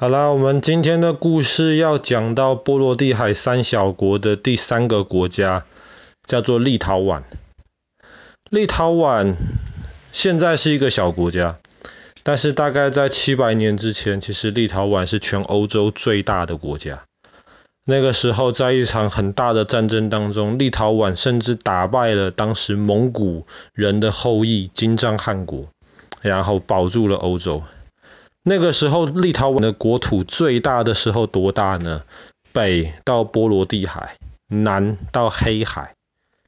好啦，我们今天的故事要讲到波罗的海三小国的第三个国家，叫做立陶宛。立陶宛现在是一个小国家，但是大概在七百年之前，其实立陶宛是全欧洲最大的国家。那个时候，在一场很大的战争当中，立陶宛甚至打败了当时蒙古人的后裔金帐汗国，然后保住了欧洲。那个时候，立陶宛的国土最大的时候多大呢？北到波罗的海，南到黑海。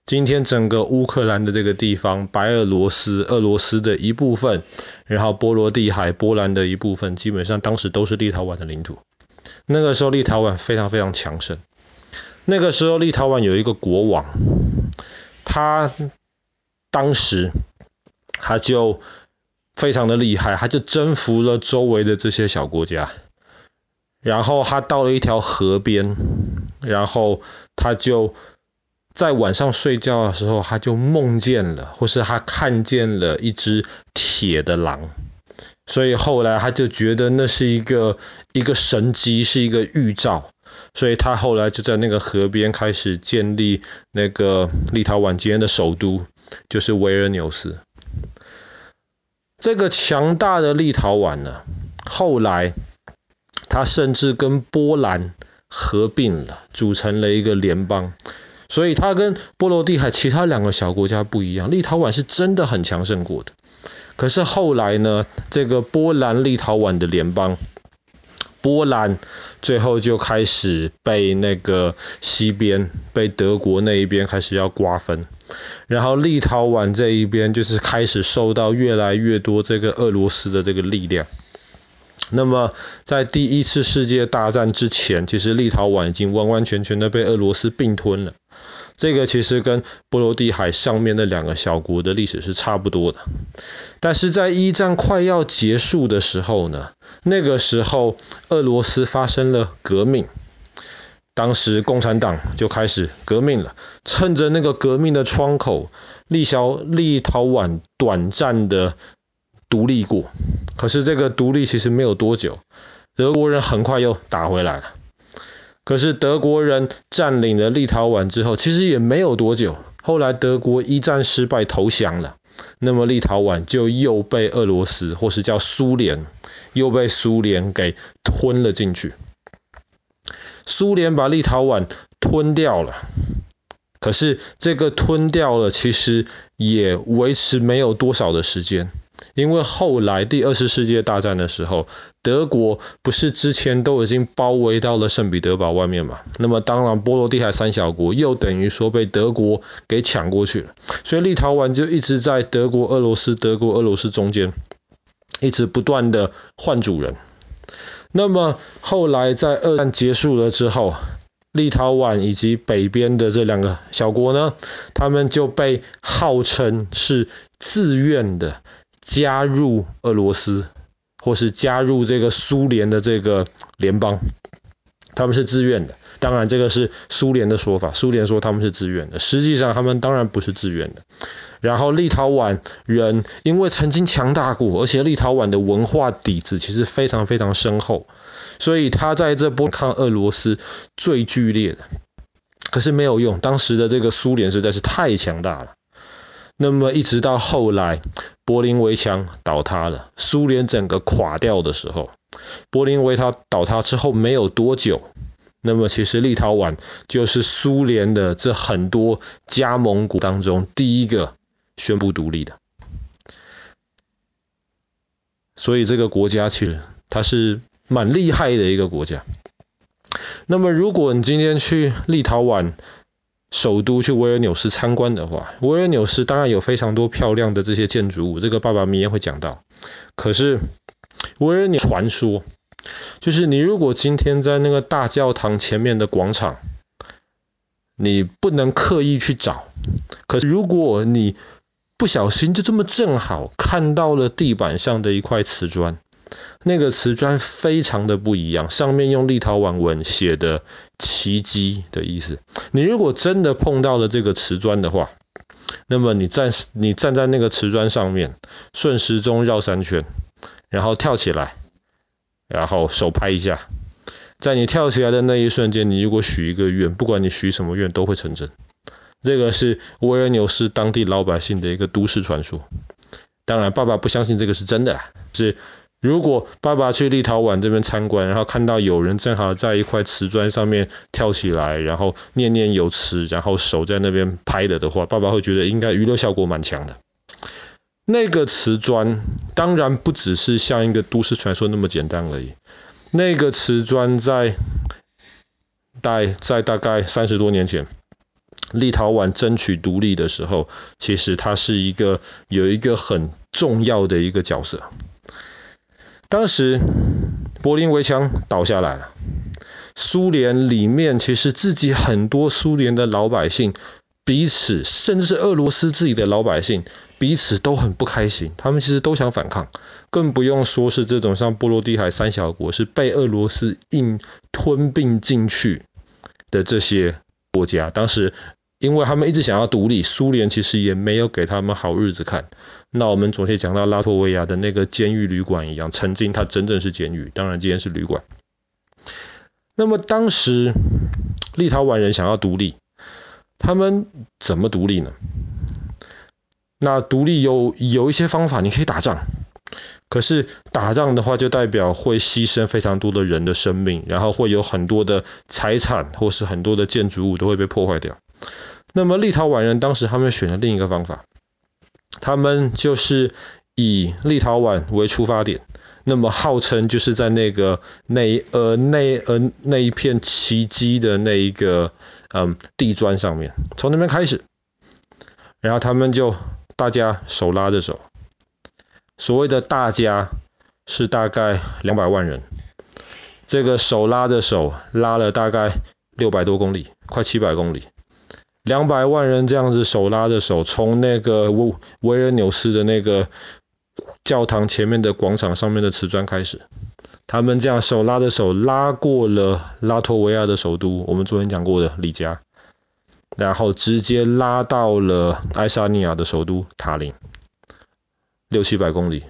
今天整个乌克兰的这个地方，白俄罗斯、俄罗斯的一部分，然后波罗的海、波兰的一部分，基本上当时都是立陶宛的领土。那个时候，立陶宛非常非常强盛。那个时候，立陶宛有一个国王，他当时他就。非常的厉害，他就征服了周围的这些小国家，然后他到了一条河边，然后他就在晚上睡觉的时候，他就梦见了，或是他看见了一只铁的狼，所以后来他就觉得那是一个一个神迹，是一个预兆，所以他后来就在那个河边开始建立那个立陶宛今天的首都，就是维尔纽斯。这个强大的立陶宛呢，后来他甚至跟波兰合并了，组成了一个联邦。所以他跟波罗的海其他两个小国家不一样，立陶宛是真的很强盛过的。可是后来呢，这个波兰立陶宛的联邦，波兰最后就开始被那个西边被德国那一边开始要瓜分。然后立陶宛这一边就是开始受到越来越多这个俄罗斯的这个力量。那么在第一次世界大战之前，其实立陶宛已经完完全全的被俄罗斯并吞了。这个其实跟波罗的海上面的两个小国的历史是差不多的。但是在一战快要结束的时候呢，那个时候俄罗斯发生了革命。当时共产党就开始革命了，趁着那个革命的窗口，立小立陶宛短暂的独立过。可是这个独立其实没有多久，德国人很快又打回来了。可是德国人占领了立陶宛之后，其实也没有多久，后来德国一战失败投降了，那么立陶宛就又被俄罗斯或是叫苏联，又被苏联给吞了进去。苏联把立陶宛吞掉了，可是这个吞掉了，其实也维持没有多少的时间，因为后来第二次世界大战的时候，德国不是之前都已经包围到了圣彼得堡外面嘛？那么当然，波罗的海三小国又等于说被德国给抢过去了，所以立陶宛就一直在德国、俄罗斯、德国、俄罗斯中间，一直不断的换主人。那么后来在二战结束了之后，立陶宛以及北边的这两个小国呢，他们就被号称是自愿的加入俄罗斯，或是加入这个苏联的这个联邦，他们是自愿的。当然这个是苏联的说法，苏联说他们是自愿的，实际上他们当然不是自愿的。然后立陶宛人因为曾经强大过，而且立陶宛的文化底子其实非常非常深厚，所以他在这波抗俄罗斯最剧烈的。可是没有用，当时的这个苏联实在是太强大了。那么一直到后来柏林围墙倒塌了，苏联整个垮掉的时候，柏林围它倒塌之后没有多久，那么其实立陶宛就是苏联的这很多加盟国当中第一个。宣布独立的，所以这个国家其实它是蛮厉害的一个国家。那么如果你今天去立陶宛首都去维尔纽斯参观的话，维尔纽斯当然有非常多漂亮的这些建筑物，这个爸爸明天会讲到。可是维尔纽传说就是你如果今天在那个大教堂前面的广场，你不能刻意去找，可是如果你不小心就这么正好看到了地板上的一块瓷砖，那个瓷砖非常的不一样，上面用立陶宛文写的“奇迹”的意思。你如果真的碰到了这个瓷砖的话，那么你站你站在那个瓷砖上面，顺时钟绕三圈，然后跳起来，然后手拍一下，在你跳起来的那一瞬间，你如果许一个愿，不管你许什么愿都会成真。这个是维尔纽斯当地老百姓的一个都市传说。当然，爸爸不相信这个是真的啦。是如果爸爸去立陶宛这边参观，然后看到有人正好在一块瓷砖上面跳起来，然后念念有词，然后手在那边拍的的话，爸爸会觉得应该娱乐效果蛮强的。那个瓷砖当然不只是像一个都市传说那么简单而已。那个瓷砖在大在大概三十多年前，立陶宛争取独立的时候，其实它是一个有一个很重要的一个角色。当时柏林围墙倒下来了，苏联里面其实自己很多苏联的老百姓。彼此，甚至是俄罗斯自己的老百姓，彼此都很不开心。他们其实都想反抗，更不用说是这种像波罗的海三小国，是被俄罗斯硬吞并进去的这些国家。当时，因为他们一直想要独立，苏联其实也没有给他们好日子看。那我们昨天讲到拉脱维亚的那个监狱旅馆一样，曾经它真正是监狱，当然今天是旅馆。那么当时立陶宛人想要独立。他们怎么独立呢？那独立有有一些方法，你可以打仗。可是打仗的话，就代表会牺牲非常多的人的生命，然后会有很多的财产或是很多的建筑物都会被破坏掉。那么立陶宛人当时他们选了另一个方法，他们就是以立陶宛为出发点，那么号称就是在那个那呃那呃那一片奇迹的那一个。嗯，地砖上面，从那边开始，然后他们就大家手拉着手，所谓的大家是大概两百万人，这个手拉着手拉了大概六百多公里，快七百公里，两百万人这样子手拉着手，从那个维维尔纽斯的那个教堂前面的广场上面的瓷砖开始。他们这样手拉着手拉过了拉脱维亚的首都，我们昨天讲过的里加，然后直接拉到了爱沙尼亚的首都塔林，六七百公里，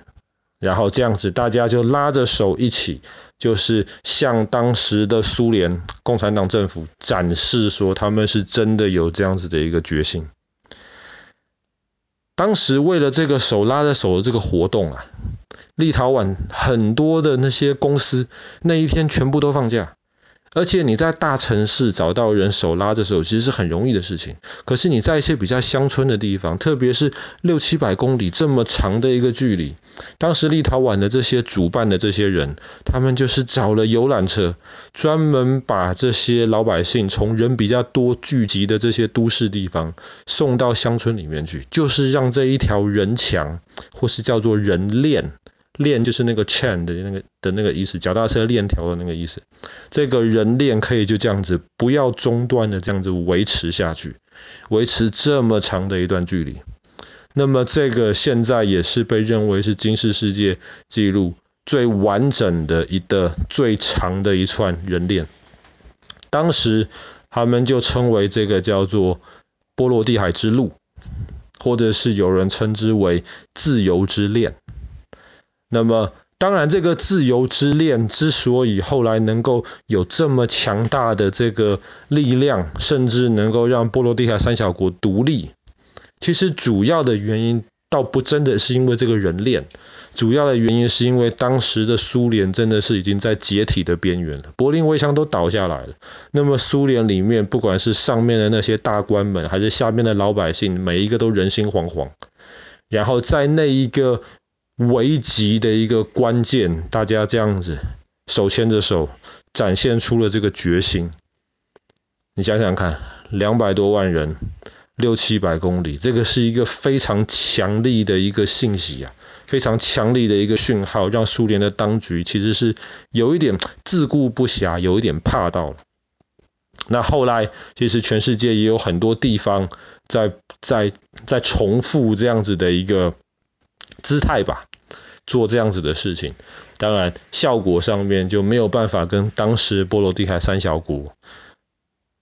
然后这样子大家就拉着手一起，就是向当时的苏联共产党政府展示说他们是真的有这样子的一个决心。当时为了这个手拉着手的这个活动啊。立陶宛很多的那些公司那一天全部都放假，而且你在大城市找到人手拉着手其实是很容易的事情。可是你在一些比较乡村的地方，特别是六七百公里这么长的一个距离，当时立陶宛的这些主办的这些人，他们就是找了游览车，专门把这些老百姓从人比较多聚集的这些都市地方送到乡村里面去，就是让这一条人墙或是叫做人链。链就是那个 chain 的那个的那个意思，脚踏车链条的那个意思。这个人链可以就这样子不要中断的这样子维持下去，维持这么长的一段距离。那么这个现在也是被认为是金氏世界纪录最完整的一个最长的一串人链。当时他们就称为这个叫做波罗的海之路，或者是有人称之为自由之链。那么，当然，这个自由之链之所以后来能够有这么强大的这个力量，甚至能够让波罗的海三小国独立，其实主要的原因倒不真的是因为这个人链，主要的原因是因为当时的苏联真的是已经在解体的边缘了，柏林围墙都倒下来了。那么苏联里面，不管是上面的那些大官们，还是下面的老百姓，每一个都人心惶惶。然后在那一个危急的一个关键，大家这样子手牵着手，展现出了这个决心。你想想看，两百多万人，六七百公里，这个是一个非常强力的一个信息啊，非常强力的一个讯号，让苏联的当局其实是有一点自顾不暇，有一点怕到了。那后来，其实全世界也有很多地方在在在重复这样子的一个姿态吧。做这样子的事情，当然效果上面就没有办法跟当时波罗的海三小国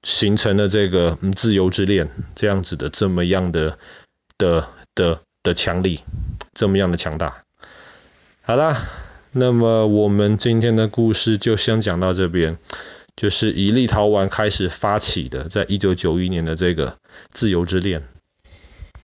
形成了这个自由之链这样子的这么样的的的的强力，这么样的强大。好啦，那么我们今天的故事就先讲到这边，就是以立陶宛开始发起的，在一九九一年的这个自由之恋。